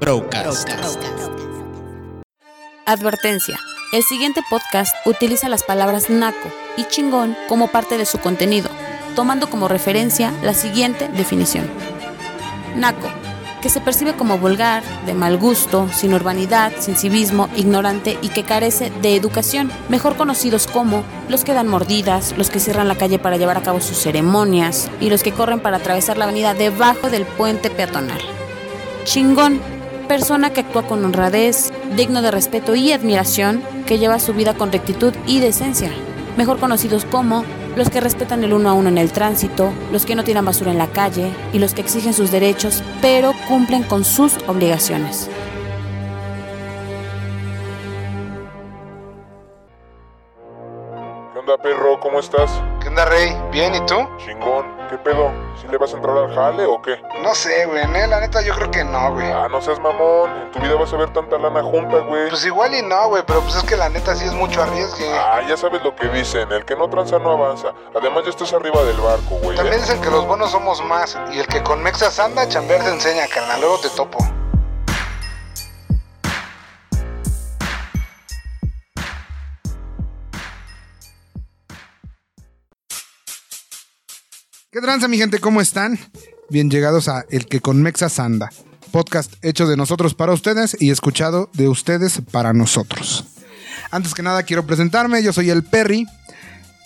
Procast. Advertencia. El siguiente podcast utiliza las palabras naco y chingón como parte de su contenido, tomando como referencia la siguiente definición. Naco, que se percibe como vulgar, de mal gusto, sin urbanidad, sin civismo, ignorante y que carece de educación, mejor conocidos como los que dan mordidas, los que cierran la calle para llevar a cabo sus ceremonias y los que corren para atravesar la avenida debajo del puente peatonal. Chingón, persona que actúa con honradez, digno de respeto y admiración, que lleva su vida con rectitud y decencia, mejor conocidos como los que respetan el uno a uno en el tránsito, los que no tiran basura en la calle y los que exigen sus derechos pero cumplen con sus obligaciones. ¿Qué onda, perro? ¿Cómo estás? ¿Qué onda, Rey? ¿Bien? ¿Y tú? Chingón. ¿Qué pedo? ¿Si le vas a entrar al jale o qué? No sé, güey. Ne, La neta, yo creo que no, güey. Ah, no seas mamón. En tu vida vas a ver tanta lana junta, güey. Pues igual y no, güey. Pero pues es que la neta sí es mucho arriesgue. Ah, ya sabes lo que dicen. El que no tranza no avanza. Además, ya estás arriba del barco, güey. También dicen que los buenos somos más. Y el que con Mexas anda, chambear te enseña, carnal. Luego te topo. ¿Qué tranza, mi gente? ¿Cómo están? Bien llegados a El que con Mexas anda, podcast hecho de nosotros para ustedes y escuchado de ustedes para nosotros. Antes que nada, quiero presentarme. Yo soy el Perry.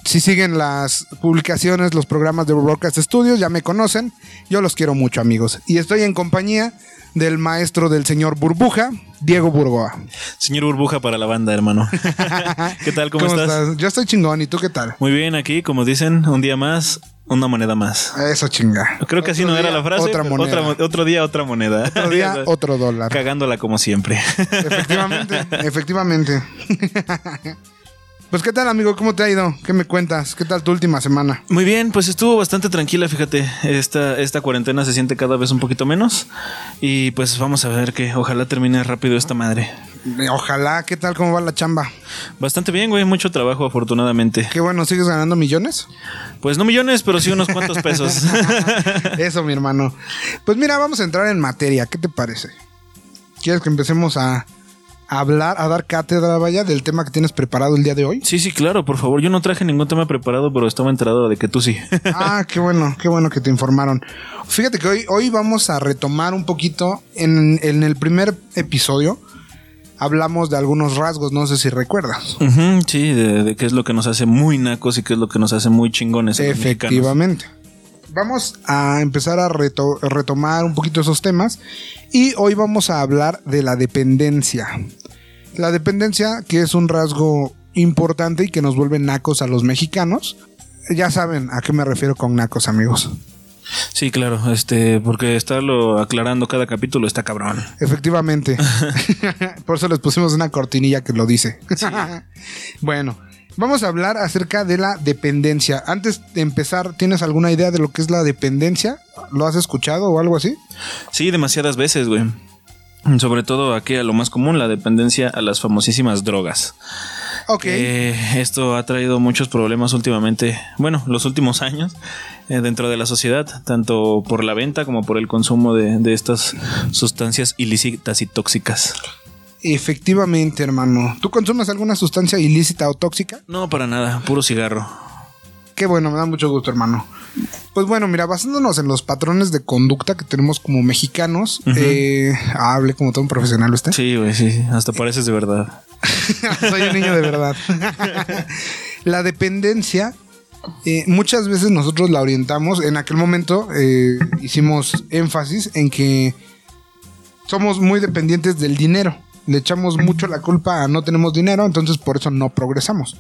Si siguen las publicaciones, los programas de Broadcast Studios, ya me conocen. Yo los quiero mucho, amigos. Y estoy en compañía del maestro del señor Burbuja, Diego Burgoa. Señor Burbuja para la banda, hermano. ¿Qué tal? ¿Cómo, estás? Yo estoy chingón. ¿Y tú qué tal? Muy bien, aquí, como dicen, un día más, una moneda más. Eso chinga. Creo que así no era la frase. Otra moneda. mo- otro día, otra moneda. Otro día, otro dólar. Cagándola como siempre. Efectivamente, efectivamente. Pues qué tal, amigo, ¿cómo te ha ido? ¿Qué me cuentas? ¿Qué tal tu última semana? Muy bien, pues estuvo bastante tranquila, fíjate. Esta, esta cuarentena se siente cada vez un poquito menos. Y pues vamos a ver que ojalá termine rápido esta madre. Ojalá, ¿qué tal? ¿Cómo va la chamba? Bastante bien, güey. Mucho trabajo, afortunadamente. Qué bueno, ¿sigues ganando millones? Pues no millones, pero sí unos cuantos pesos. Eso, mi hermano. Pues mira, vamos a entrar en materia. ¿Qué te parece? ¿Quieres que empecemos a hablar, a dar cátedra, vaya, del tema que tienes preparado el día de hoy? sí, sí, claro, por favor. Yo no traje ningún tema preparado, pero estaba enterado de que tú sí. Ah, qué bueno, qué bueno que te informaron. Fíjate que hoy, hoy vamos a retomar un poquito. En, en el primer episodio hablamos de algunos rasgos, no sé si recuerdas. Sí, de, de qué es lo que nos hace muy nacos y qué es lo que nos hace muy chingones. Efectivamente. Vamos a empezar a reto- retomar un poquito esos temas y hoy vamos a hablar de la dependencia. La dependencia que es un rasgo importante y que nos vuelve nacos a los mexicanos. Ya saben a qué me refiero con nacos, amigos. Sí, claro, este, porque estarlo aclarando cada capítulo está cabrón. Efectivamente. Por eso les pusimos una cortinilla que lo dice. bueno, vamos a hablar acerca de la dependencia. Antes de empezar, ¿tienes alguna idea de lo que es la dependencia? ¿Lo has escuchado o algo así? Sí, demasiadas veces, güey. Sobre todo aquí a lo más común, la dependencia a las famosísimas drogas. Ok. Eh, esto ha traído muchos problemas últimamente, bueno, los últimos años, eh, dentro de la sociedad, tanto por la venta como por el consumo de, de estas sustancias ilícitas y tóxicas. Efectivamente, hermano. ¿Tú consumes alguna sustancia ilícita o tóxica? No, para nada, puro cigarro. Qué bueno, me da mucho gusto, hermano. Pues bueno, mira, basándonos en los patrones de conducta que tenemos como mexicanos, eh, ah, hablé como todo un profesional usted. Sí, güey, sí, hasta pareces de verdad. Soy un niño de verdad. la dependencia, eh, muchas veces nosotros la orientamos. En aquel momento eh, hicimos énfasis en que somos muy dependientes del dinero. Le echamos mucho la culpa a no tenemos dinero, entonces por eso no progresamos.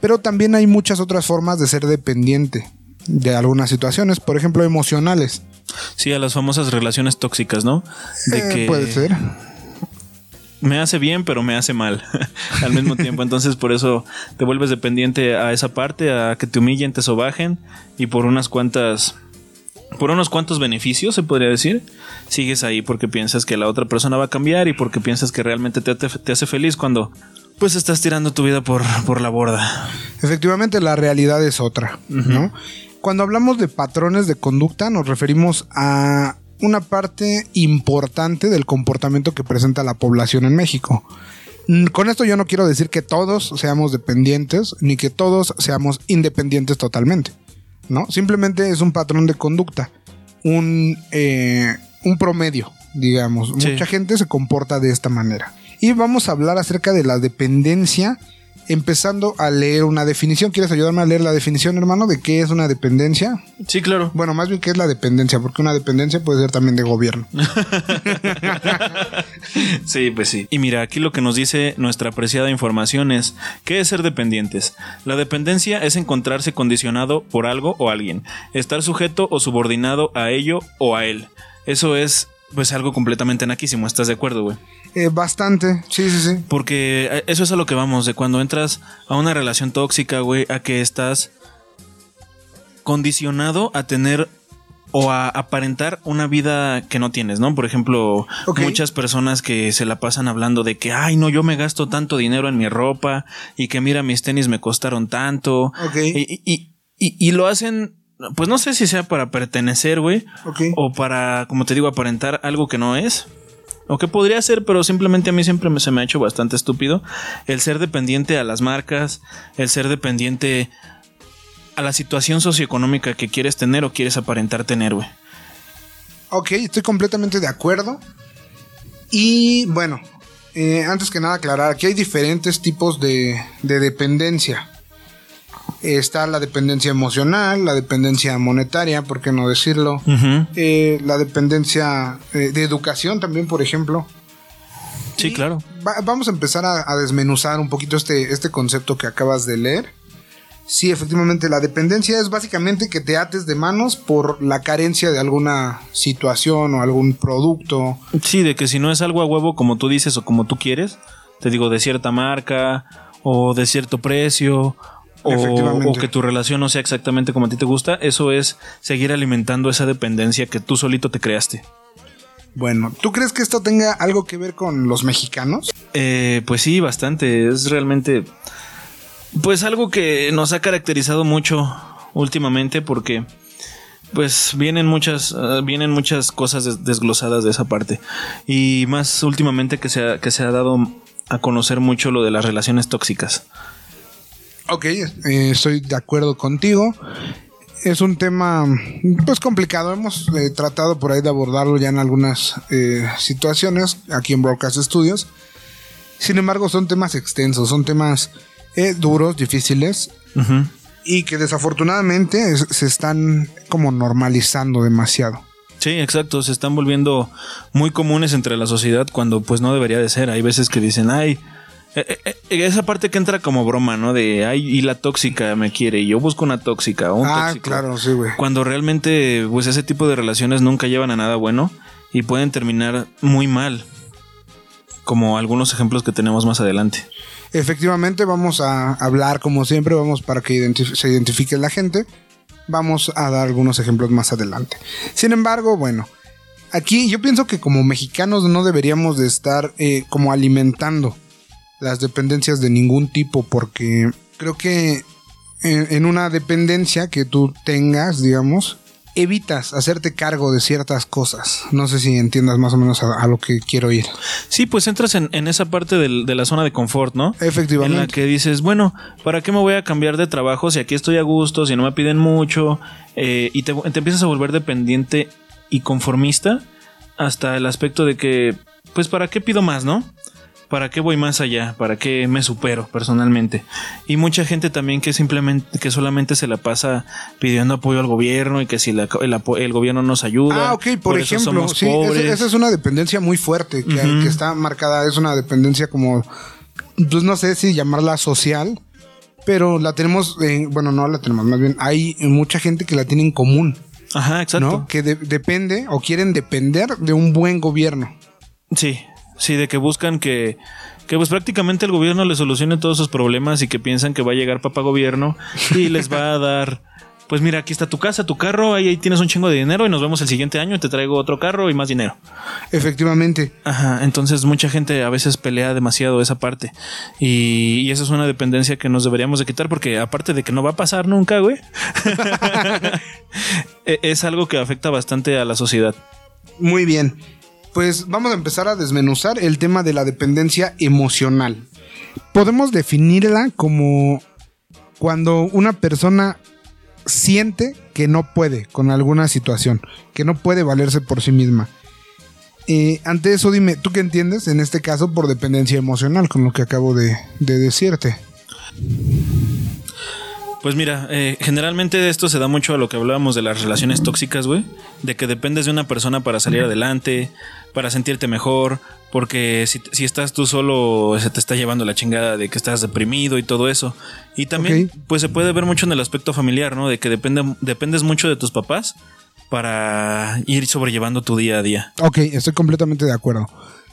Pero también hay muchas otras formas de ser dependiente de algunas situaciones, por ejemplo, emocionales. Sí, a las famosas relaciones tóxicas, ¿no? De Eh, que Puede ser. Me hace bien, pero me hace mal al mismo tiempo. Entonces, por eso te vuelves dependiente a esa parte, a que te humillen, te sobajen y por unas cuantas. Por unos cuantos beneficios, se podría decir, sigues ahí porque piensas que la otra persona va a cambiar y porque piensas que realmente te, te- te hace feliz cuando pues estás tirando tu vida por, por la borda. Efectivamente, la realidad es otra, ¿no? Cuando hablamos de patrones de conducta, nos referimos a una parte importante del comportamiento que presenta la población en México. Mm, Con esto yo no quiero decir que todos seamos dependientes ni que todos seamos independientes totalmente. ¿no? Simplemente es un patrón de conducta, un, eh, un promedio, digamos. Sí. Mucha gente se comporta de esta manera. Y vamos a hablar acerca de la dependencia, empezando a leer una definición. ¿Quieres ayudarme a leer la definición, hermano, de qué es una dependencia? Sí, claro. Bueno, más bien qué es la dependencia, porque una dependencia puede ser también de gobierno. Sí, pues sí. Y mira, aquí lo que nos dice nuestra apreciada información es, ¿qué es ser dependientes? La dependencia es encontrarse condicionado por algo o alguien, estar sujeto o subordinado a ello o a él. Eso es, pues, algo completamente naquísimo, ¿estás de acuerdo, güey? Eh, bastante, sí, sí, sí. Porque eh, eso es a lo que vamos, de cuando entras a una relación tóxica, güey, a que estás condicionado a tener o a aparentar una vida que no tienes, ¿no? Por ejemplo, muchas personas que se la pasan hablando de que, ay, no, yo me gasto tanto dinero en mi ropa y que mira, mis tenis me costaron tanto. Ok. Y, y- y- y lo hacen, pues no sé si sea para pertenecer, güey, o para, como te digo, aparentar algo que no es. O que podría ser, pero simplemente a mí siempre me- se me ha hecho bastante estúpido el ser dependiente a las marcas, el ser dependiente a la situación socioeconómica que quieres tener o quieres aparentar tener, güey. Ok, estoy completamente de acuerdo. Y bueno, eh, antes que nada aclarar, aquí hay diferentes tipos de, de dependencia. Está la dependencia emocional, la dependencia monetaria, ¿por qué no decirlo? Eh, la dependencia eh, de educación también, por ejemplo. Sí, Y claro. va- vamos a empezar a, a desmenuzar un poquito este, este concepto que acabas de leer. Sí, efectivamente, la dependencia es básicamente que te ates de manos por la carencia de alguna situación o algún producto. Sí, de que si no es algo a huevo como tú dices o como tú quieres, te digo, de cierta marca o de cierto precio. O, que tu relación no sea exactamente como a ti te gusta, eso es seguir alimentando esa dependencia que tú solito te creaste. Bueno, ¿tú crees que esto tenga algo que ver con los mexicanos? Eh, pues sí, bastante. Es realmente. Pues algo que nos ha caracterizado mucho últimamente porque. Pues vienen muchas. ah, vienen muchas cosas des- desglosadas de esa parte. Y más últimamente que se, ha, que se ha dado a conocer mucho lo de las relaciones tóxicas. Ok, eh, estoy de acuerdo contigo. Es un tema pues complicado. Hemos eh, tratado por ahí de abordarlo ya en algunas eh, situaciones aquí en Broadcast Studios. Sin embargo, son temas extensos, son temas eh, duros, difíciles y que desafortunadamente es- se están como normalizando demasiado. Sí, exacto. Se están volviendo muy comunes entre la sociedad cuando pues no debería de ser. Hay veces que dicen, ay, eh, eh, eh, esa parte que entra como broma, ¿no? De, ay, y la tóxica me quiere y yo busco una tóxica o un Ah, tóxico. claro, sí, güey. Cuando realmente pues ese tipo de relaciones nunca llevan a nada bueno y pueden terminar muy mal. Como algunos ejemplos que tenemos más adelante. Efectivamente, vamos a hablar como siempre, vamos para que identif- se identifique la gente. Vamos a dar algunos ejemplos más adelante. Sin embargo, bueno, aquí yo pienso que como mexicanos no deberíamos de estar eh, como alimentando las dependencias de ningún tipo porque creo que en, en una dependencia que tú tengas, digamos, evitas hacerte cargo de ciertas cosas. No sé si entiendas más o menos a, a lo que quiero ir. Sí, pues entras en, en esa parte del- de la zona de confort, ¿no? Efectivamente. En la que dices, bueno, ¿para qué me voy a cambiar de trabajo si aquí estoy a gusto, si no me piden mucho? Eh, y te, te empiezas a volver dependiente y conformista hasta el aspecto de que, pues, ¿para qué pido más, no? ¿Para qué voy más allá? ¿Para qué me supero personalmente? Y mucha gente también que simplemente, que solamente se la pasa pidiendo apoyo al gobierno y que si la- el, gobierno nos ayuda. Ah, ok, por, ejemplo, sí, esa, pobres. esa es una dependencia muy fuerte que, está marcada, es una dependencia como, pues no sé si llamarla social, pero la tenemos, eh, bueno, no la tenemos, más bien hay mucha gente que la tiene en común, Ajá, exacto. ¿no? Que de- depende o quieren depender de un buen gobierno. Sí, sí, de que buscan que, que pues prácticamente el gobierno les solucione todos sus problemas y que piensan que va a llegar papá gobierno y les va a dar, pues mira, aquí está tu casa, tu carro, ahí, ahí tienes un chingo de dinero y nos vemos el siguiente año y te traigo otro carro y más dinero. Efectivamente. Ajá, entonces mucha gente a veces pelea demasiado esa parte y, y esa es una dependencia que nos deberíamos de quitar porque aparte de que no va a pasar nunca, güey, e- es algo que afecta bastante a la sociedad. Muy bien. Pues vamos a empezar a desmenuzar el tema de la dependencia emocional. Podemos definirla como cuando una persona siente que no puede con alguna situación, que no puede valerse por sí misma. Eh, ante eso, dime, ¿tú qué entiendes en este caso por dependencia emocional con lo que acabo de, de decirte? Pues mira, eh, generalmente esto se da mucho a lo que hablábamos de las relaciones tóxicas, güey. De que dependes de una persona para salir adelante, para sentirte mejor, porque si, si estás tú solo se te está llevando la chingada de que estás deprimido y todo eso. Y también, pues se puede ver mucho en el aspecto familiar, ¿no? De que depende, dependes mucho de tus papás para ir sobrellevando tu día a día. Ok, estoy completamente de acuerdo.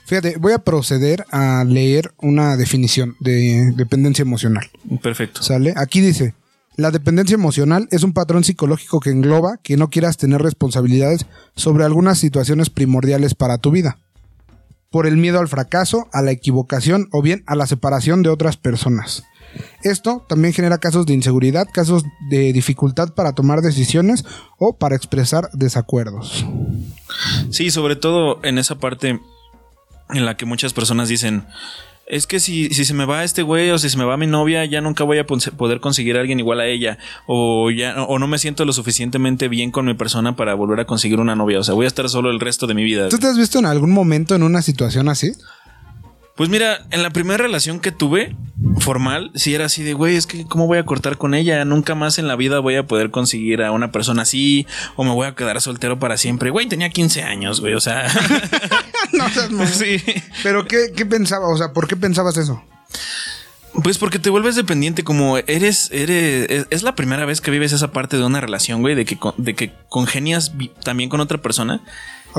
Fíjate, voy a proceder a leer una definición de dependencia emocional. Perfecto. ¿Sale? Aquí dice, la dependencia emocional es un patrón psicológico que engloba que no quieras tener responsabilidades sobre algunas situaciones primordiales para tu vida. Por el miedo al fracaso, a la equivocación o bien a la separación de otras personas. Esto también genera casos de inseguridad, casos de dificultad para tomar decisiones o para expresar desacuerdos. Sí, sobre todo en esa parte en la que muchas personas dicen, es que si, si se me va este güey o si se me va mi novia, ya nunca voy a poder conseguir a alguien igual a ella. O ya o no me siento lo suficientemente bien con mi persona para volver a conseguir una novia. O sea, voy a estar solo el resto de mi vida. ¿Tú te has visto en algún momento en una situación así? Pues mira, en la primera relación que tuve formal, sí era así de, güey, es que ¿cómo voy a cortar con ella? Nunca más en la vida voy a poder conseguir a una persona así o me voy a quedar soltero para siempre. Güey, tenía 15 años, güey, o sea... no mamón. sí. Pero ¿qué, qué pensaba? O sea, ¿por qué pensabas eso? Pues porque te vuelves dependiente, como eres, eres, es, la primera vez que vives esa parte de una relación, güey, de que, con- de que congenias también con otra persona.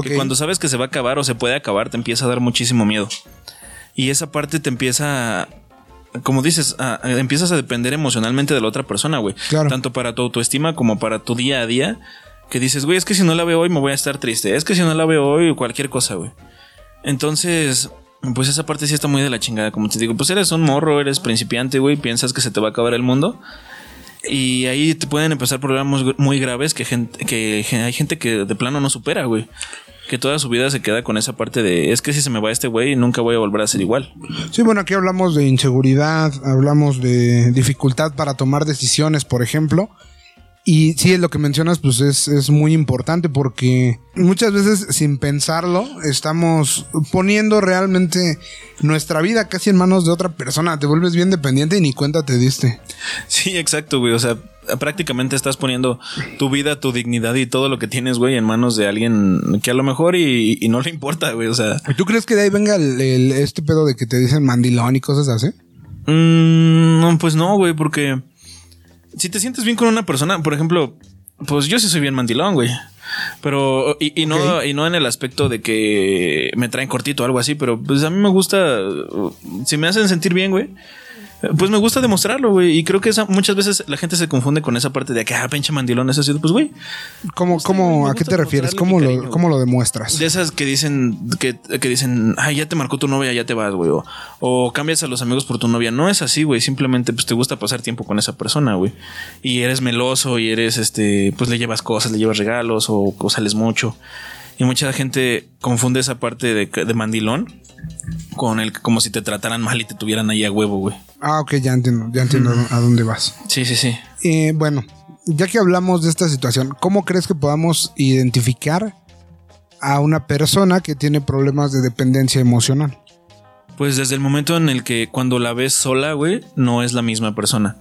Que cuando sabes que se va a acabar o se puede acabar, te empieza a dar muchísimo miedo. Y esa parte te empieza, a- como dices, a- a- empiezas a depender emocionalmente de la otra persona, güey. Claro. Tanto para tu autoestima como para tu día a día. Que dices, güey, es que si no la veo hoy me voy a estar triste. Es que si no la veo hoy, cualquier cosa, güey. Entonces, pues esa parte sí está muy de la chingada. Como te digo, pues eres un morro, eres principiante, güey, piensas que se te va a acabar el mundo. Y ahí te pueden empezar problemas muy graves que, gente, que hay gente que de plano no supera, güey. Que toda su vida se queda con esa parte de, es que si se me va este güey, nunca voy a volver a ser igual. Sí, bueno, aquí hablamos de inseguridad, hablamos de dificultad para tomar decisiones, por ejemplo. Y sí, lo que mencionas, pues es, es muy importante porque muchas veces sin pensarlo estamos poniendo realmente nuestra vida casi en manos de otra persona. Te vuelves bien dependiente y ni cuenta te diste. Sí, exacto, güey. O sea, prácticamente estás poniendo tu vida, tu dignidad y todo lo que tienes, güey, en manos de alguien que a lo mejor y, y no le importa, güey. O sea, ¿Y ¿Tú crees que de ahí venga el- el- este pedo de que te dicen mandilón y cosas así? Mm, no, pues no, güey, porque si te sientes bien con una persona, por ejemplo, pues yo sí soy bien mandilón, güey. Pero, y, y no, y no en el aspecto de que me traen cortito o algo así, pero pues a mí me gusta, uh, si me hacen sentir bien, güey. Pues me gusta demostrarlo, güey. Y creo que esa, muchas veces la gente se confunde con esa parte de que, ah, pinche mandilón, eso así. Pues, güey, ¿Cómo, Pues, cómo, ¿A qué te refieres? ¿Cómo lo, cariño, ¿Cómo lo demuestras? de esas que dicen que, que dicen, ay, ya te marcó tu novia, ya te vas, güey. O, o cambias a los amigos por tu novia. No es así, güey. Simplemente pues te gusta pasar tiempo con esa persona, güey. Y eres meloso y eres, este, pues le llevas cosas, le llevas regalos o, o sales mucho. Y mucha gente confunde esa parte de, de mandilón con el como si te trataran mal y te tuvieran ahí a huevo, güey. Ah, ok, ya entiendo, ya entiendo a dónde vas. Sí, sí, sí. Eh, bueno, ya que hablamos de esta situación, ¿cómo crees que podamos identificar a una persona que tiene problemas de dependencia emocional? Pues desde el momento en el que cuando la ves sola, güey, no es la misma persona.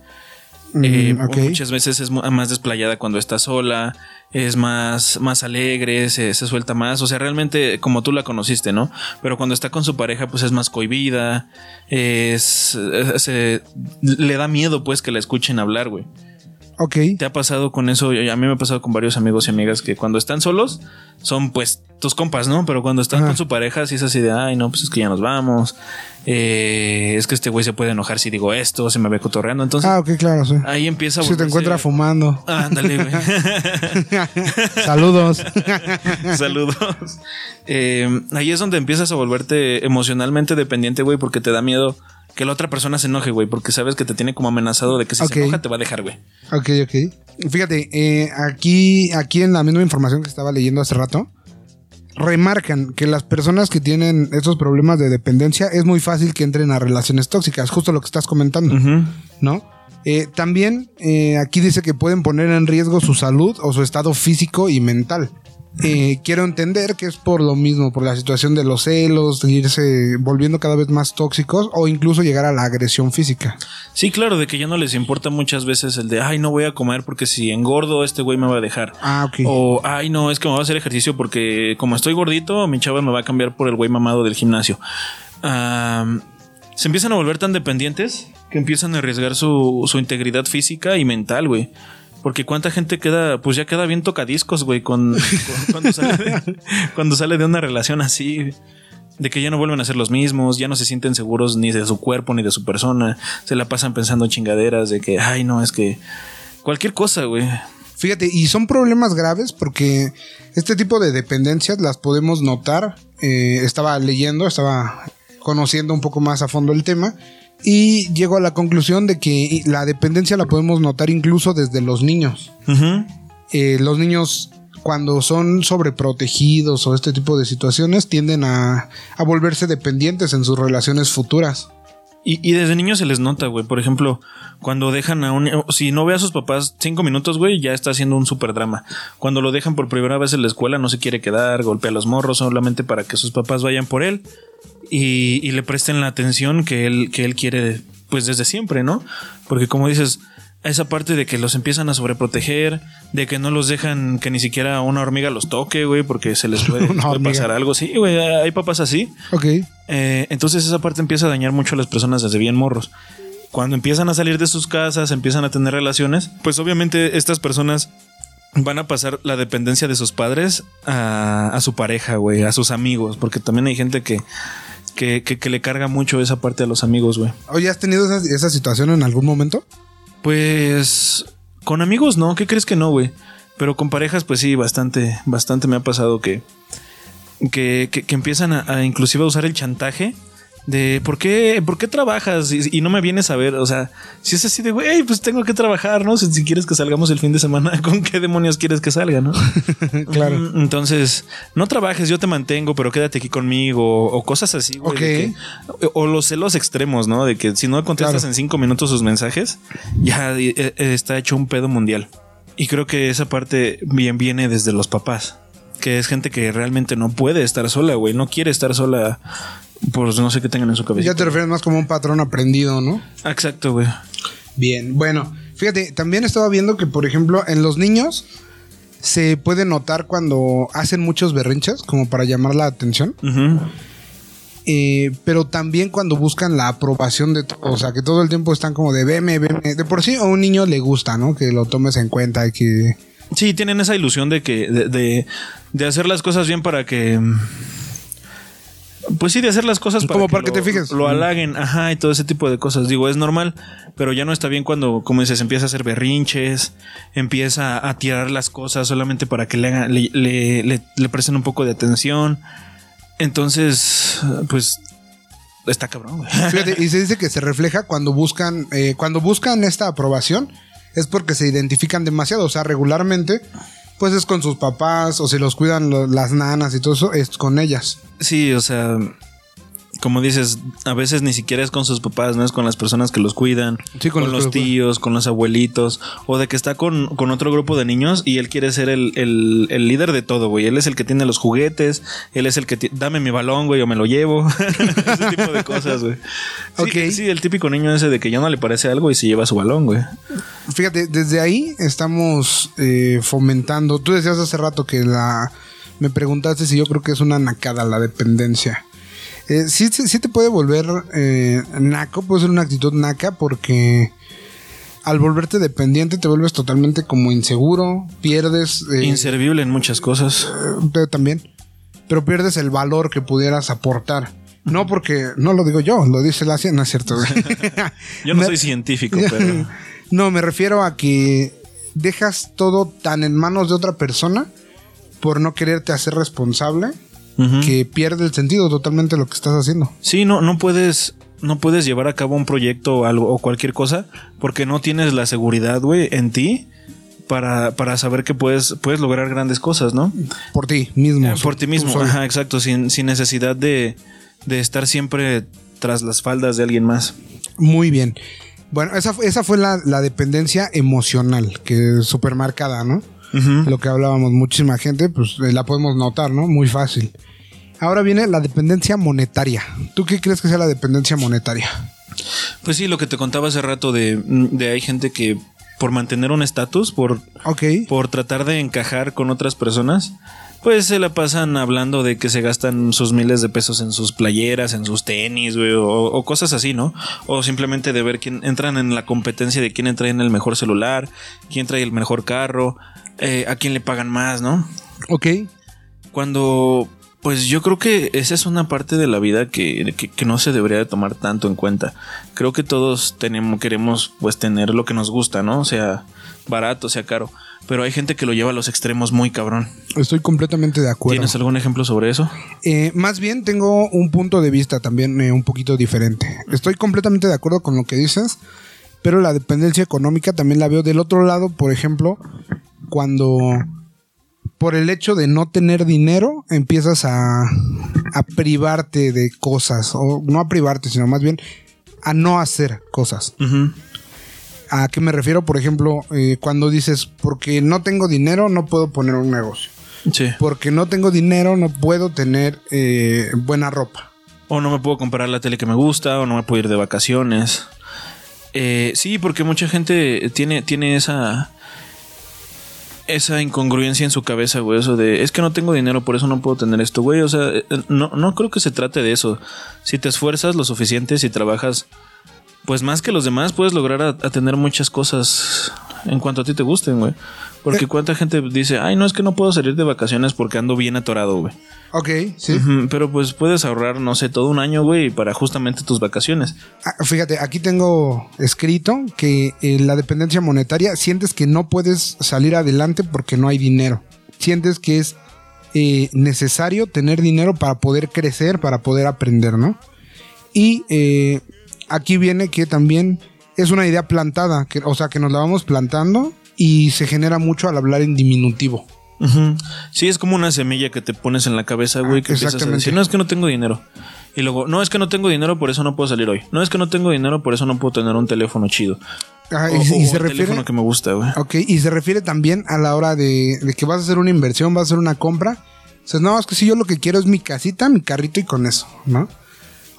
Mm, Eh. Muchas veces es más desplayada cuando está sola, es más, más alegre, se, se suelta más. O sea, realmente como tú la conociste, ¿no? Pero cuando está con su pareja, pues es más cohibida, es, es- se- le da miedo, pues, que la escuchen hablar, güey. Ok. ¿Te ha pasado con eso? A mí me ha pasado con varios amigos y amigas que cuando están solos son pues tus compas, ¿no? Pero cuando están Ajá. con su pareja sí es así de, ay, no, pues es que ya nos vamos. Eh, es que este güey se puede enojar si digo esto, se me ve cotorreando. Entonces Ah, ok, claro, sí. ahí empieza a Si te encuentra fumando. Ah, Ándale, güey. Saludos. Saludos. Eh, ahí es donde empiezas a volverte emocionalmente dependiente, güey, porque te da miedo que la otra persona se enoje, güey, porque sabes que te tiene como amenazado de que si se enoja te va a dejar, güey. ok, ok. Fíjate, eh, aquí, aquí en la misma información que estaba leyendo hace rato, remarcan que las personas que tienen estos problemas de dependencia es muy fácil que entren a relaciones tóxicas, justo lo que estás comentando. ¿no? Eh, también eh, aquí dice que pueden poner en riesgo su salud o su estado físico y mental. Eh, quiero entender que es por lo mismo, por la situación de los celos, de irse volviendo cada vez más tóxicos o incluso llegar a la agresión física. Sí, claro, de que ya no les importa muchas veces el de, ay, no voy a comer porque si engordo, este güey me va a dejar. Ah, ok. O, ay, no, es que me voy a hacer ejercicio porque como estoy gordito, mi chava me va a cambiar por el güey mamado del gimnasio. Se empiezan a volver tan dependientes que empiezan a arriesgar su, su integridad física y mental, güey. Porque cuánta gente queda, pues ya queda bien tocadiscos, güey, con, con- cuando, sale de, cuando sale de una relación así. De que ya no vuelven a ser los mismos, ya no se sienten seguros ni de su cuerpo ni de su persona. Se la pasan pensando en chingaderas de que, ay, no, es que cualquier cosa, güey. Fíjate, y son problemas graves porque este tipo de dependencias las podemos notar. Eh, estaba leyendo, estaba conociendo un poco más a fondo el tema y llego a la conclusión de que la dependencia la podemos notar incluso desde los niños. Eh, los niños cuando son sobreprotegidos o este tipo de situaciones tienden a, a volverse dependientes en sus relaciones futuras. Y, y desde niños se les nota, güey. Por ejemplo, cuando dejan a un... Si no ve a sus papás cinco minutos, güey, ya está haciendo un super drama. Cuando lo dejan por primera vez en la escuela, no se quiere quedar, golpea los morros solamente para que sus papás vayan por él y, y le presten la atención que él, que él quiere, pues desde siempre, ¿no? Porque como dices, esa parte de que los empiezan a sobreproteger, de que no los dejan que ni siquiera una hormiga los toque, güey, porque se les puede, pasar algo. Sí, güey, hay papás así. Ok. Eh, entonces esa parte empieza a dañar mucho a las personas desde bien morros. Cuando empiezan a salir de sus casas, empiezan a tener relaciones, pues obviamente estas personas van a pasar la dependencia de sus padres a, a su pareja, güey, a sus amigos, porque también hay gente que, que, que- que le carga mucho esa parte a los amigos, güey. Oye, ¿has tenido esa, esa situación en algún momento? Pues con amigos no, ¿qué crees que no, güey? Pero con parejas, pues sí, bastante, bastante me ha pasado que, que, que- que empiezan a, a inclusive a usar el chantaje de ¿por qué, por qué trabajas? Y, y no me vienes a ver, o sea, si es así de, güey, pues tengo que trabajar, ¿no? Si, si quieres que salgamos el fin de semana, ¿con qué demonios quieres que salga, no? Claro. Mm, Entonces, no trabajes, yo te mantengo, pero quédate aquí conmigo, o cosas así, güey. que- o los celos extremos, ¿no? De que si no contestas Claro. en cinco minutos sus mensajes, ya eh, eh, está hecho un pedo mundial. Y creo que esa parte bien viene desde los papás. Que es gente que realmente no puede estar sola, güey. No quiere estar sola por no sé qué tengan en su cabeza. Ya te refieres más como un patrón aprendido, ¿no? Exacto, güey. Bien, bueno, fíjate, también estaba viendo que, por ejemplo, en los niños se puede notar cuando hacen muchos berrinches, como para llamar la atención, eh, pero también cuando buscan la aprobación de, to- o sea, que todo el tiempo están como de veme, veme, de por sí a un niño le gusta, ¿no? Que lo tomes en cuenta y que... Sí, tienen esa ilusión de que. de, de, de hacer las cosas bien para que. Pues sí, de hacer las cosas para Como para que lo- te fijes. Lo halaguen, ajá, y todo ese tipo de cosas. Digo, es normal, pero ya no está bien cuando, como dices, empieza a hacer berrinches, empieza a tirar las cosas solamente para que le, hagan- le, le, le- le presten un poco de atención. Entonces, pues. Está cabrón, güey. Fíjate, y se dice que se refleja cuando buscan, eh, cuando buscan esta aprobación, es porque se identifican demasiado, o sea, regularmente, pues es con sus papás, o si los cuidan las nanas y todo eso, es con ellas. Sí, o sea, como dices, a veces ni siquiera es con sus papás, no es con las personas que los cuidan, Sí, con con, los tíos, con los abuelitos, o de que está con, con otro grupo de niños y él quiere ser el, el- el líder de todo, güey. Él es el que tiene los juguetes, él es el que dame mi balón, güey, o me lo llevo. ese tipo de cosas, güey. Sí, sí, el típico niño ese de que ya no le parece algo y se lleva su balón, güey. Fíjate, desde ahí estamos eh, fomentando. Tú decías hace rato que la. Me preguntaste si yo creo que es una nacada la dependencia. Eh, sí, sí, te puede volver eh, naco, puede ser una actitud naca porque al volverte dependiente te vuelves totalmente como inseguro, pierdes. eh, Inservible en muchas cosas. eh, también, pero pierdes el valor que pudieras aportar. No porque, no lo digo yo, lo dice la ciencia, no es cierto. Yo no Me- soy científico, pero... No, me refiero a que dejas todo tan en manos de otra persona por no quererte hacer responsable Que pierde el sentido totalmente lo que estás haciendo. Sí, no, no puedes, no puedes llevar a cabo un proyecto o algo o cualquier cosa porque no tienes la seguridad, güey, en ti para, para saber que puedes, puedes lograr grandes cosas, ¿no? Por ti mismo. Eh, Por ti mismo, ajá, exacto, sin, sin necesidad de, de estar siempre tras las faldas de alguien más. Muy bien. Bueno, esa, esa fue la, la dependencia emocional, que es súper marcada, ¿no? Lo que hablábamos, muchísima gente, pues eh, la podemos notar, ¿no? Muy fácil. Ahora viene la dependencia monetaria. ¿Tú qué crees que sea la dependencia monetaria? Pues sí, lo que te contaba hace rato de, de hay gente que por mantener un estatus, por, Ok. por tratar de encajar con otras personas, pues se la pasan hablando de que se gastan sus miles de pesos en sus playeras, en sus tenis, güey, o, o cosas así, ¿no? O simplemente de ver quién entran en la competencia de quién trae en el mejor celular, quién trae el mejor carro, eh, a quién le pagan más, ¿no? Ok. Cuando, pues yo creo que esa es una parte de la vida que, que- que no se debería de tomar tanto en cuenta. Creo que todos tenemos, queremos pues tener lo que nos gusta, ¿no? Sea barato, sea caro. Pero hay gente que lo lleva a los extremos muy cabrón. Estoy completamente de acuerdo. ¿Tienes algún ejemplo sobre eso? Eh, más bien tengo un punto de vista también eh, un poquito diferente. Estoy completamente de acuerdo con lo que dices, pero la dependencia económica también la veo del otro lado, por ejemplo, cuando por el hecho de no tener dinero empiezas a, a privarte de cosas, o no a privarte, sino más bien a no hacer cosas. ¿A qué me refiero? Por ejemplo, eh, cuando dices, porque no tengo dinero, no puedo poner un negocio. Sí. Porque no tengo dinero, no puedo tener eh, buena ropa. O no me puedo comprar la tele que me gusta, o no me puedo ir de vacaciones. Eh, sí, porque mucha gente tiene, tiene esa. Esa incongruencia en su cabeza, güey. Eso de es que no tengo dinero, por eso no puedo tener esto, güey. O sea, eh, no, no creo que se trate de eso. Si te esfuerzas lo suficiente, si trabajas, pues más que los demás, puedes lograr a, a tener muchas cosas en cuanto a ti te gusten, güey. Porque cuánta gente dice, ay, no es que no puedo salir de vacaciones porque ando bien atorado, güey. Ok, sí. Pero pues puedes ahorrar, no sé, todo un año, güey, para justamente tus vacaciones. Ah, fíjate, aquí tengo escrito que eh, la dependencia monetaria sientes que no puedes salir adelante porque no hay dinero. Sientes que es eh, necesario tener dinero para poder crecer, para poder aprender, ¿no? Y eh, aquí viene que también es una idea plantada, que, o sea, que nos la vamos plantando y se genera mucho al hablar en diminutivo. Sí, es como una semilla que te pones en la cabeza, güey, que empiezas a exactamente. decir, no es que no tengo dinero. Y luego, no es que no tengo dinero, por eso no puedo salir hoy. No es que no tengo dinero, por eso no puedo tener un teléfono chido. Ah, O, y, o se un refiere... teléfono que me gusta, güey. Ok, y se refiere también a la hora de, de que vas a hacer una inversión, vas a hacer una compra. Dices, no, es que si yo lo que quiero es mi casita, mi carrito y con eso, ¿no?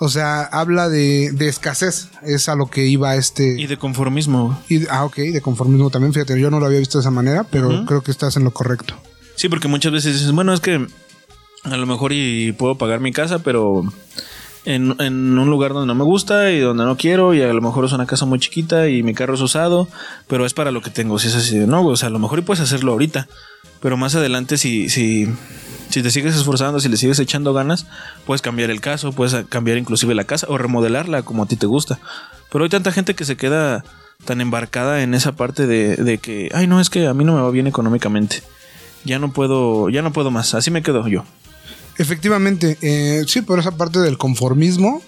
O sea, habla de, de escasez, es a lo que iba este... Y de conformismo, y- ah, ok, de conformismo también, fíjate, yo no lo había visto de esa manera, pero creo que estás en lo correcto. Sí, porque muchas veces dices, bueno, es que a lo mejor y puedo pagar mi casa, pero en, en un lugar donde no me gusta y donde no quiero, y a lo mejor es una casa muy chiquita y mi carro es usado, pero es para lo que tengo. Si es así de no, o sea, a lo mejor y puedes hacerlo ahorita, pero más adelante, si, si, si te sigues esforzando, si le sigues echando ganas, puedes cambiar el caso, puedes cambiar inclusive la casa o remodelarla como a ti te gusta. Pero hay tanta gente que se queda tan embarcada en esa parte de, de que, ay, no, es que a mí no me va bien económicamente ya no puedo, ya no puedo más, así me quedo yo. Efectivamente, eh, sí, por esa parte del conformismo,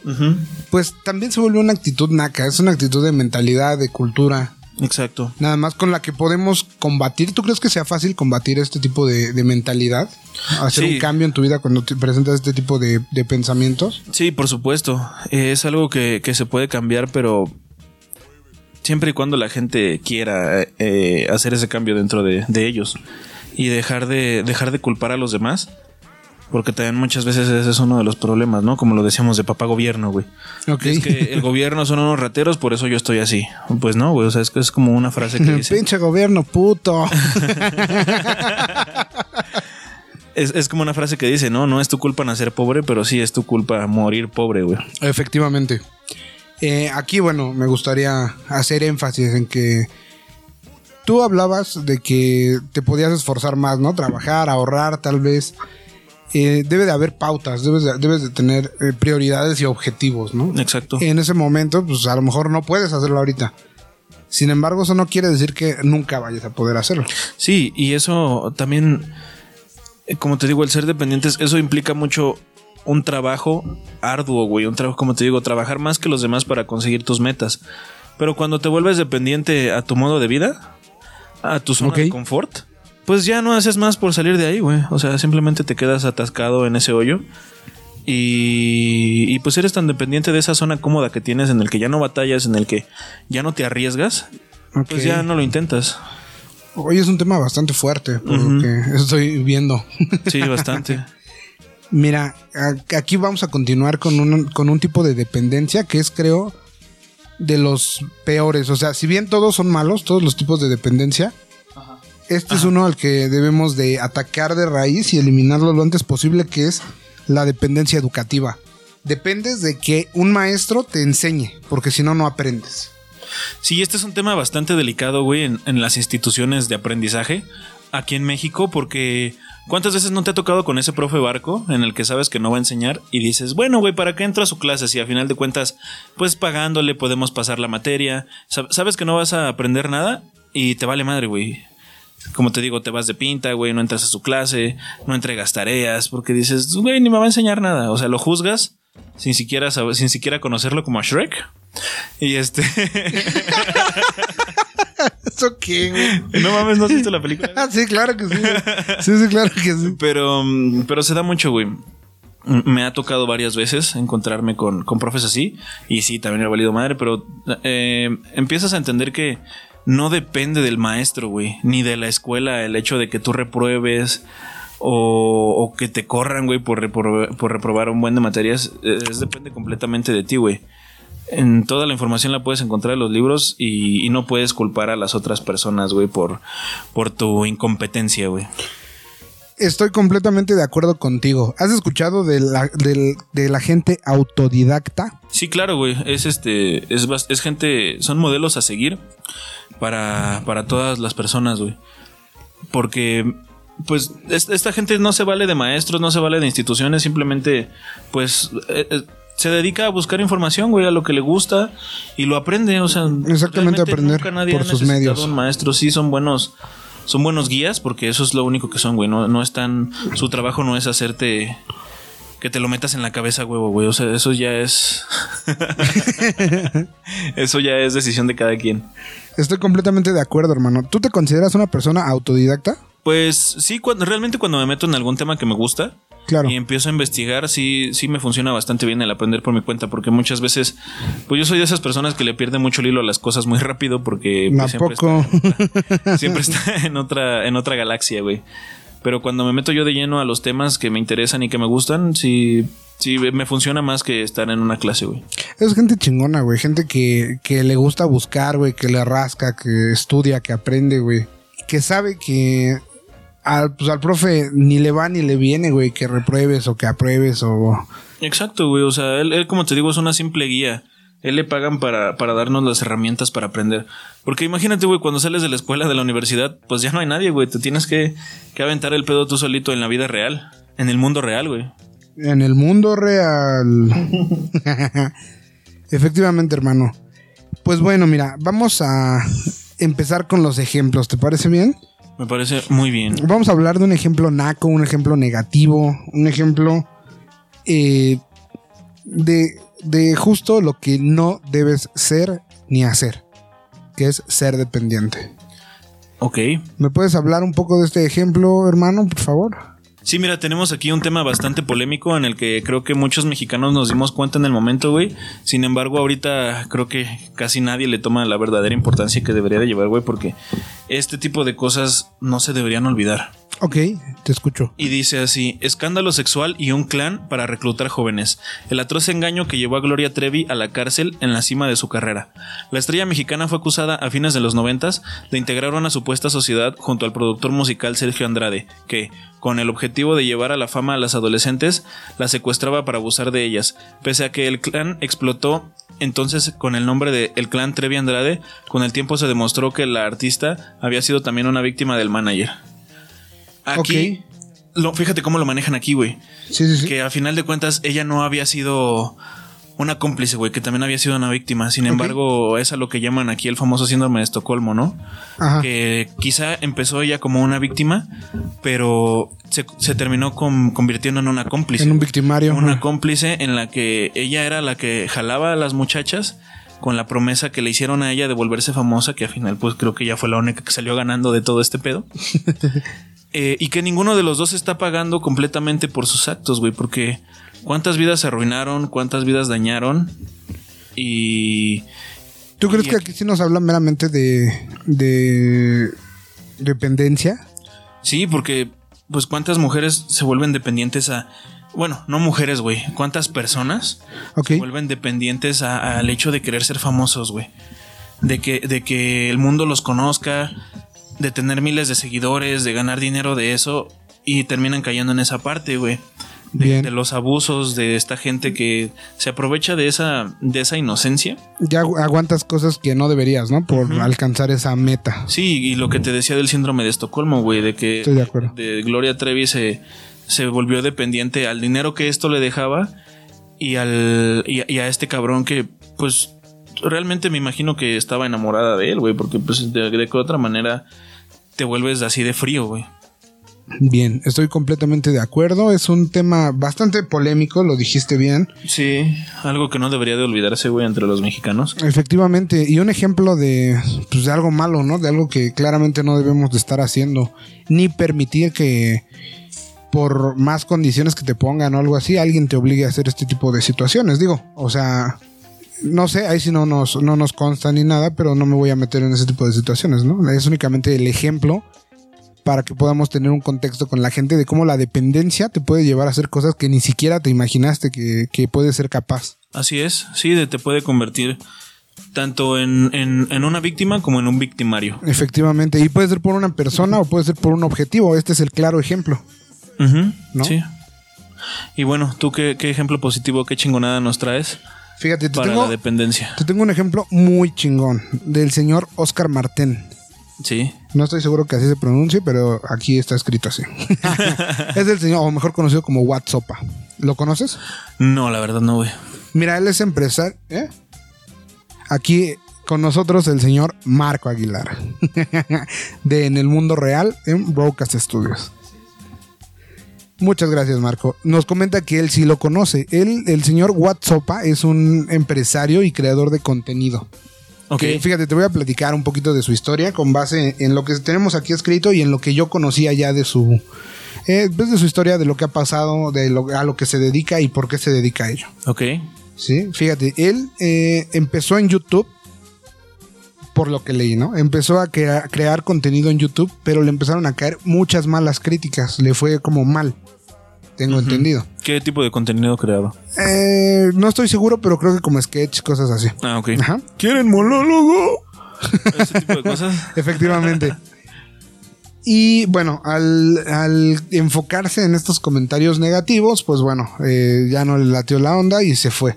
pues también se vuelve una actitud naca, es una actitud de mentalidad, de cultura, Exacto. nada más con la que podemos combatir. ¿Tú crees que sea fácil combatir este tipo de, de mentalidad? Hacer Sí. un cambio en tu vida cuando te presentas este tipo de, de pensamientos. Sí, por supuesto. Eh, Es algo que, que se puede cambiar, pero siempre y cuando la gente quiera eh, hacer ese cambio dentro de, de ellos y dejar de, dejar de culpar a los demás. Porque también muchas veces ese es uno de los problemas, ¿no? Como lo decíamos de papá gobierno, güey. Ok. Es que el gobierno son unos rateros, por eso yo estoy así. Pues no, güey. O sea, es que es como una frase que dice. Pinche gobierno, puto. Es, es como una frase que dice, no, no es tu culpa nacer pobre, pero sí es tu culpa morir pobre, güey. Efectivamente. Eh, aquí, bueno, me gustaría hacer énfasis en que tú hablabas de que te podías esforzar más, ¿no? Trabajar, ahorrar, tal vez. Eh, debe de haber pautas, debes de, debes de tener eh, prioridades y objetivos, ¿no? Exacto. En ese momento, pues a lo mejor no puedes hacerlo ahorita. Sin embargo, eso no quiere decir que nunca vayas a poder hacerlo. Sí, y eso también, eh, como te digo, el ser dependientes, eso implica mucho un trabajo arduo, güey. Un trabajo, como te digo, trabajar más que los demás para conseguir tus metas. Pero cuando te vuelves dependiente a tu modo de vida, a tu zona de confort, pues ya no haces más por salir de ahí, güey. O sea, simplemente te quedas atascado en ese hoyo. Y, y pues eres tan dependiente de esa zona cómoda que tienes en el que ya no batallas, en el que ya no te arriesgas, pues ya no lo intentas. Hoy es un tema bastante fuerte, por lo que estoy viendo. Sí, bastante. Mira, aquí vamos a continuar con un, con un tipo de dependencia que es, creo, de los peores. O sea, si bien todos son malos, todos los tipos de dependencia, este es uno al que debemos de atacar de raíz y eliminarlo lo antes posible, que es la dependencia educativa. Dependes de que un maestro te enseñe, porque si no, no aprendes. Sí, este es un tema bastante delicado, güey, en, en las instituciones de aprendizaje aquí en México, porque ¿cuántas veces no te ha tocado con ese profe barco en el que sabes que no va a enseñar y dices, bueno, güey, ¿para qué entro a su clase si a final de cuentas, pues pagándole podemos pasar la materia? Sab- Sabes que no vas a aprender nada y te vale madre, güey. Como te digo, te vas de pinta, güey, no entras a su clase, no entregas tareas, porque dices, güey, ni me va a enseñar nada. O sea, lo juzgas sin siquiera saber, sin siquiera conocerlo como a Shrek. Y este. ¿Eso qué, güey? No mames, ¿no has visto la película? Ah, sí, claro que sí. Sí, sí, claro que sí. Pero, pero se da mucho, güey. Me ha tocado varias veces encontrarme con, con profes así. Y sí, también ha valido madre, pero eh, empiezas a entender que no depende del maestro, güey. Ni de la escuela el hecho de que tú repruebes. O, que te corran, güey, por, repro- por reprobar un buen de materias. Es, depende completamente de ti, güey. En toda la información la puedes encontrar en los libros y, y no puedes culpar a las otras personas, güey, por, por tu incompetencia, güey. Estoy completamente de acuerdo contigo. ¿Has escuchado de la, de la gente autodidacta? Sí, claro, güey. Es este. Es, es gente. Son modelos a seguir para, para todas las personas, güey. Porque. Pues es- esta gente no se vale de maestros, no se vale de instituciones, simplemente, pues, eh, eh, se dedica a buscar información, güey, a lo que le gusta y lo aprende, o sea, Exactamente, aprender nunca nadie por ha sus medios. Un maestro, sí, son buenos, son buenos guías, porque eso es lo único que son, güey, no, no están, su trabajo no es hacerte que te lo metas en la cabeza, huevo, güey. O sea, eso ya es. eso ya es decisión de cada quien. Estoy completamente de acuerdo, hermano. ¿Tú te consideras una persona autodidacta? Pues sí, cuando, realmente cuando me meto en algún tema que me gusta Claro. y empiezo a investigar, sí, sí me funciona bastante bien el aprender por mi cuenta, porque muchas veces, pues yo soy de esas personas que le pierde mucho el hilo a las cosas muy rápido, porque pues, ¿A siempre, poco? Está, siempre está en otra, en otra galaxia, güey. Pero cuando me meto yo de lleno a los temas que me interesan y que me gustan, sí, sí me funciona más que estar en una clase, güey. Es gente chingona, güey. Gente que, que le gusta buscar, güey. Que le rasca, que estudia, que aprende, güey. Que sabe que al, pues, al profe ni le va ni le viene, güey. Que repruebes o que apruebes o... Exacto, güey. O sea, él, él, como te digo, es una simple guía. Él le pagan para, para darnos las herramientas para aprender. Porque imagínate, güey, cuando sales de la escuela, de la universidad, pues ya no hay nadie, güey. Te tienes que, que aventar el pedo tú solito en la vida real. En el mundo real, güey. En el mundo real. Efectivamente, hermano. Pues bueno, mira, vamos a empezar con los ejemplos. ¿Te parece bien? Me parece muy bien. Vamos a hablar de un ejemplo naco, un ejemplo negativo, un ejemplo eh, de, de justo lo que no debes ser ni hacer, que es ser dependiente. Ok. ¿Me puedes hablar un poco de este ejemplo, hermano, por favor? Sí, mira, tenemos aquí un tema bastante polémico en el que creo que muchos mexicanos nos dimos cuenta en el momento, güey. Sin embargo, ahorita creo que casi nadie le toma la verdadera importancia que debería de llevar, güey, porque este tipo de cosas no se deberían olvidar. Ok, te escucho. Y dice así, escándalo sexual y un clan para reclutar jóvenes. El atroz engaño que llevó a Gloria Trevi a la cárcel en la cima de su carrera. La estrella mexicana fue acusada a fines de los noventas de integrar una supuesta sociedad junto al productor musical Sergio Andrade, que, con el objetivo de llevar a la fama a las adolescentes, las secuestraba para abusar de ellas. Pese a que el clan explotó entonces con el nombre de El Clan Trevi Andrade, con el tiempo se demostró que la artista había sido también una víctima del manager. Aquí, lo, fíjate cómo lo manejan aquí, güey. Sí, sí, sí. Que a final de cuentas ella no había sido una cómplice, güey, que también había sido una víctima. Sin embargo, es a lo que llaman aquí el famoso síndrome de Estocolmo, ¿no? Ajá. Que quizá empezó ella como una víctima, pero se, se terminó con- convirtiendo en una cómplice. En un victimario. Una Ajá. cómplice en la que ella era la que jalaba a las muchachas con la promesa que le hicieron a ella de volverse famosa, que al final pues creo que ella fue la única que salió ganando de todo este pedo. Eh, y que ninguno de los dos está pagando completamente por sus actos, güey, porque cuántas vidas se arruinaron, cuántas vidas dañaron y... ¿Tú crees que aquí- sí nos habla meramente de, de dependencia? Sí, porque pues cuántas mujeres se vuelven dependientes a... Bueno, no mujeres, güey. ¿Cuántas personas Ok. se vuelven dependientes al hecho de querer ser famosos, güey? De que, de que el mundo los conozca, de tener miles de seguidores, de ganar dinero de eso y terminan cayendo en esa parte, güey. De, los abusos de esta gente que se aprovecha de esa, de esa inocencia. Ya agu- aguantas cosas que no deberías, ¿no? Por alcanzar esa meta. Sí, y lo que te decía del síndrome de Estocolmo, güey, de que Estoy de acuerdo. de Gloria Trevi se, se volvió dependiente al dinero que esto le dejaba y al y, a- y a este cabrón que pues realmente me imagino que estaba enamorada de él, güey, porque pues de, de qué otra manera te vuelves así de frío, güey. Bien, estoy completamente de acuerdo. Es un tema bastante polémico, lo dijiste bien. Sí, algo que no debería de olvidarse, güey, entre los mexicanos. Efectivamente, y un ejemplo de, pues, de algo malo, ¿no? De algo que claramente no debemos de estar haciendo, ni permitir que por más condiciones que te pongan o algo así, alguien te obligue a hacer este tipo de situaciones. Digo, o sea, no sé, ahí sí no nos, no nos consta ni nada, pero no me voy a meter en ese tipo de situaciones, ¿no? Es únicamente el ejemplo para que podamos tener un contexto con la gente de cómo la dependencia te puede llevar a hacer cosas que ni siquiera te imaginaste que, que puedes ser capaz. Así es, sí, de- te puede convertir tanto en, en, en una víctima como en un victimario. Efectivamente, y puede ser por una persona o puede ser por un objetivo. Este es el claro ejemplo. ¿No? Sí. Y bueno, ¿tú qué, qué ejemplo positivo, qué chingonada nos traes Fíjate, te para tengo, la dependencia? te tengo un ejemplo muy chingón del señor Oscar Martén. Sí. No estoy seguro que así se pronuncie, pero aquí está escrito así. es del señor, o mejor conocido como Watsopa. ¿Lo conoces? No, la verdad no, güey. Mira, él es empresario. ¿eh? Aquí con nosotros el señor Marco Aguilar. de En el Mundo Real en Broadcast Studios. Muchas gracias, Marco. Nos comenta que él sí lo conoce. Él, el señor Watsopa, es un empresario y creador de contenido. Ok. Que, fíjate, te voy a platicar un poquito de su historia con base en lo que tenemos aquí escrito y en lo que yo conocía ya de su, eh, pues de su historia, de lo que ha pasado, de lo, a lo que se dedica y por qué se dedica a ello. Ok. Sí, fíjate, él eh, empezó en YouTube, por lo que leí, ¿no? Empezó a crea- crear contenido en YouTube, pero le empezaron a caer muchas malas críticas, le fue como mal, tengo entendido. ¿Qué tipo de contenido creado? Eh, no estoy seguro, pero creo que como sketch, cosas así. Ah, ok. Ajá. ¿Quieren monólogo? Ese tipo de cosas. Efectivamente. Y bueno, al, al enfocarse en estos comentarios negativos, pues bueno, eh, ya no le latió la onda y se fue.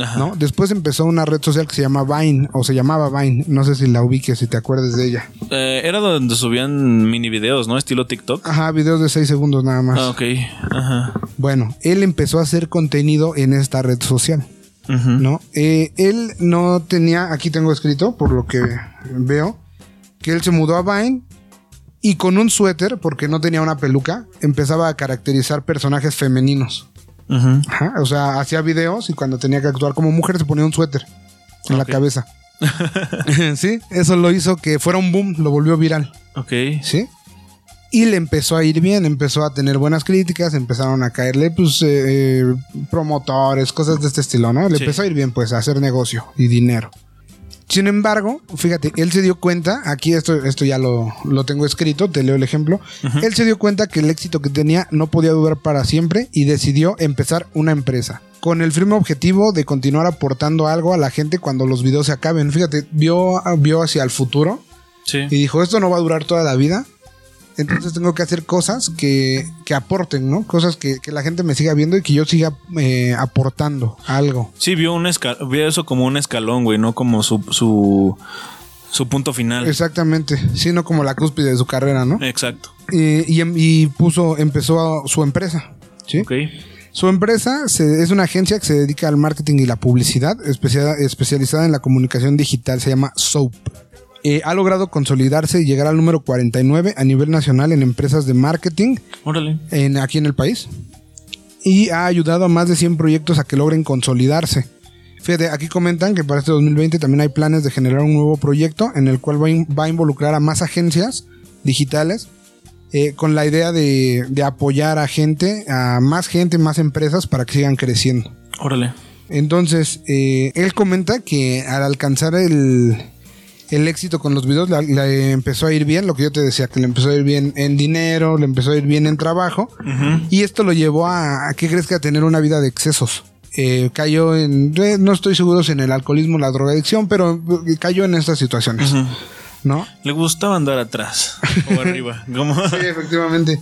Ajá. ¿no? Después empezó una red social que se llama Vine, o se llamaba Vine, no sé si la ubiques, si te acuerdes de ella. Eh, era donde subían mini videos, ¿no? Estilo TikTok. Ajá, videos de 6 segundos nada más. Ah, ok. Ajá. Bueno, él empezó a hacer contenido en esta red social. ¿no? Eh, él no tenía, aquí tengo escrito, por lo que veo, que él se mudó a Vine y con un suéter, porque no tenía una peluca, empezaba a caracterizar personajes femeninos. Ajá, o sea, hacía videos y cuando tenía que actuar como mujer se ponía un suéter en la cabeza. sí, eso lo hizo que fuera un boom, lo volvió viral. Ok. ¿sí? Y le empezó a ir bien, empezó a tener buenas críticas, empezaron a caerle pues eh, eh, promotores, cosas de este estilo, ¿no? Le Sí. empezó a ir bien pues a hacer negocio y dinero. Sin embargo, fíjate, él se dio cuenta, aquí esto, esto ya lo, lo tengo escrito, te leo el ejemplo, él se dio cuenta que el éxito que tenía no podía durar para siempre y decidió empezar una empresa, con el firme objetivo de continuar aportando algo a la gente cuando los videos se acaben. Fíjate, vio, vio hacia el futuro Sí. y dijo, esto no va a durar toda la vida. Entonces tengo que hacer cosas que, que aporten, ¿no? Cosas que, que la gente me siga viendo y que yo siga eh, aportando algo. Sí, vio, un esca- vio eso como un escalón, güey, no como su, su, su punto final. Exactamente, sino como la cúspide de su carrera, ¿no? Exacto. Y, y em- y puso, empezó a- su empresa, ¿sí? Ok. Su empresa se- es una agencia que se dedica al marketing y la publicidad, especia- especializada en la comunicación digital, se llama SOAP. Eh, ha logrado consolidarse y llegar al número 49 a nivel nacional en empresas de marketing Órale. en, aquí en el país y ha ayudado a más de 100 proyectos a que logren consolidarse. Fíjate, aquí comentan que para este 2020 también hay planes de generar un nuevo proyecto en el cual va in- va a involucrar a más agencias digitales eh, con la idea de, de apoyar a gente, a más gente, más empresas para que sigan creciendo. Órale. Entonces, eh, él comenta que al alcanzar el, el éxito con los videos, le empezó a ir bien, lo que yo te decía, que le empezó a ir bien en dinero, le empezó a ir bien en trabajo, y esto lo llevó a, a ¿qué crees que a tener una vida de excesos? Eh, cayó en, eh, no estoy seguro si en el alcoholismo, la drogadicción, pero eh, cayó en estas situaciones. ¿no? Le gustaba andar atrás o arriba. ¿Cómo? Sí, efectivamente.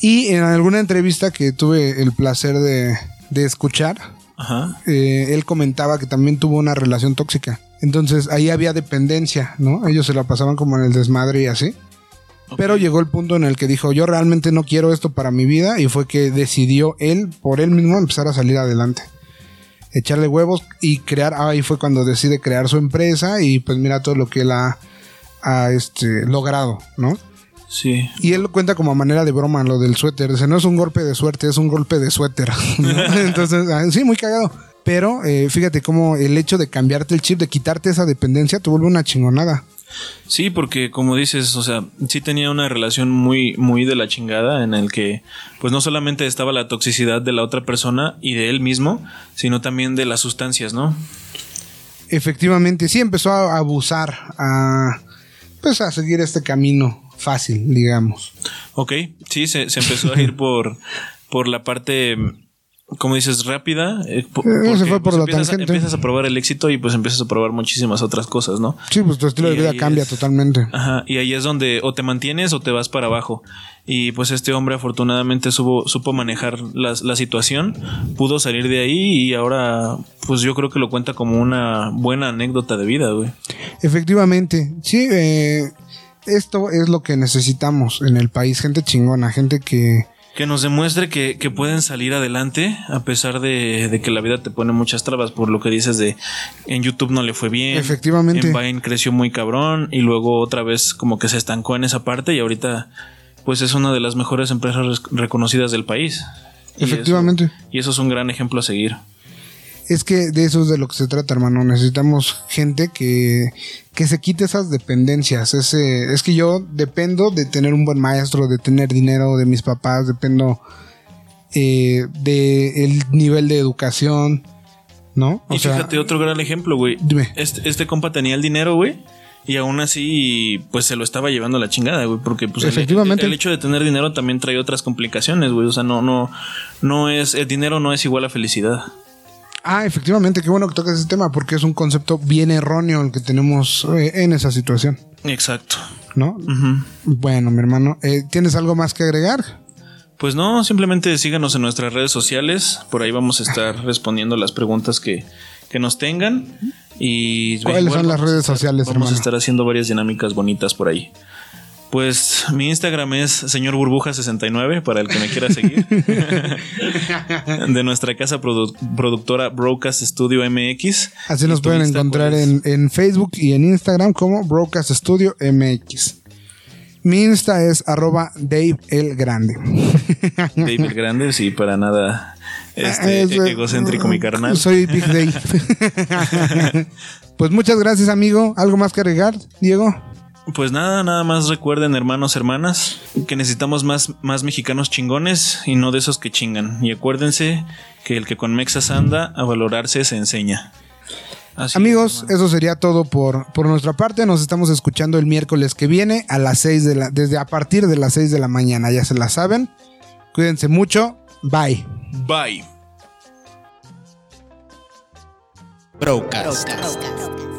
Y en alguna entrevista que tuve el placer de, de escuchar, Ajá. eh, él comentaba que también tuvo una relación tóxica. Entonces ahí había dependencia, ¿no? Ellos se la pasaban como en el desmadre y así. Pero llegó el punto en el que dijo, yo realmente no quiero esto para mi vida y fue que decidió él, por él mismo, empezar a salir adelante. Echarle huevos y crear, ahí fue cuando decide crear su empresa y pues mira todo lo que él ha, ha, este, logrado, ¿no? Sí. Y él lo cuenta como a manera de broma lo del suéter. Dice, no es un golpe de suerte, es un golpe de suéter. ¿no? Entonces, ah, sí, muy cagado. Pero eh, fíjate cómo el hecho de cambiarte el chip, de quitarte esa dependencia, te vuelve una chingonada. Sí, porque como dices, o sea, sí tenía una relación muy, muy de la chingada en el que, pues no solamente estaba la toxicidad de la otra persona y de él mismo, sino también de las sustancias, ¿no? Efectivamente, sí empezó a abusar, a pues a seguir este camino fácil, digamos. Ok, sí, se, se empezó a ir por, por la parte, como dices, rápida. eh, Eh, se fue por pues, la empiezas, tangente. empiezas a probar el éxito y pues empiezas a probar muchísimas otras cosas, ¿no? Sí, pues tu estilo de vida cambia es- totalmente. Ajá, y ahí es donde o te mantienes o te vas para abajo. Y pues este hombre afortunadamente supo, supo manejar la, la situación, pudo salir de ahí y ahora pues yo creo que lo cuenta como una buena anécdota de vida, güey. Efectivamente, sí, eh, esto es lo que necesitamos en el país, gente chingona, gente que... Que nos demuestre que, que pueden salir adelante a pesar de, de que la vida te pone muchas trabas por lo que dices de en YouTube no le fue bien. Efectivamente. En Vine creció muy cabrón y luego otra vez como que se estancó en esa parte y ahorita pues es una de las mejores empresas res- reconocidas del país. Y Efectivamente. eso- y eso es un gran ejemplo a seguir. Es que de eso es de lo que se trata, hermano. Necesitamos gente que, que se quite esas dependencias. Ese, es que yo dependo de tener un buen maestro, de tener dinero de mis papás, dependo eh, de el nivel de educación, ¿no? y fíjate, otro gran ejemplo, güey. Dime. Este, este compa tenía el dinero, güey. Y aún así, pues se lo estaba llevando a la chingada, güey. Porque pues el- Efectivamente. El, hecho de tener dinero también trae otras complicaciones, güey. O sea, no, no, no es, el dinero no es igual a felicidad. Ah, efectivamente, qué bueno que tocas ese tema, porque es un concepto bien erróneo el que tenemos eh, en esa situación, Exacto. ¿no? Bueno, mi hermano, eh, ¿tienes algo más que agregar? Pues no, simplemente síganos en nuestras redes sociales. Por ahí vamos a estar respondiendo las preguntas que, que nos tengan. Y ¿Cuáles igual son las redes sociales, Vamos hermano? a estar haciendo varias dinámicas bonitas por ahí. Pues mi Instagram es señor burbuja69 para el que me quiera seguir. de nuestra casa produ- productora Broadcast Studio MX. Así ¿Y nos pueden encontrar cuál es? en, en Facebook y en Instagram como Broadcast Studio MX. Mi Insta es arroba Dave el Grande. David Grande, sí, para nada este, Es, egocéntrico mi carnal. Soy Big Dave. pues muchas gracias, amigo. ¿Algo más que agregar, Diego? Pues nada, nada más recuerden, hermanos, hermanas, que necesitamos más, más mexicanos chingones y no de esos que chingan. Y acuérdense que el que con Mexas anda, a valorarse se enseña. Así Amigos, es, eso sería todo por, por nuestra parte. Nos estamos escuchando el miércoles que viene a las 6 de la, desde a partir de las 6 de la mañana, ya se la saben. Cuídense mucho. Bye. Bye. Broadcast. Broadcast.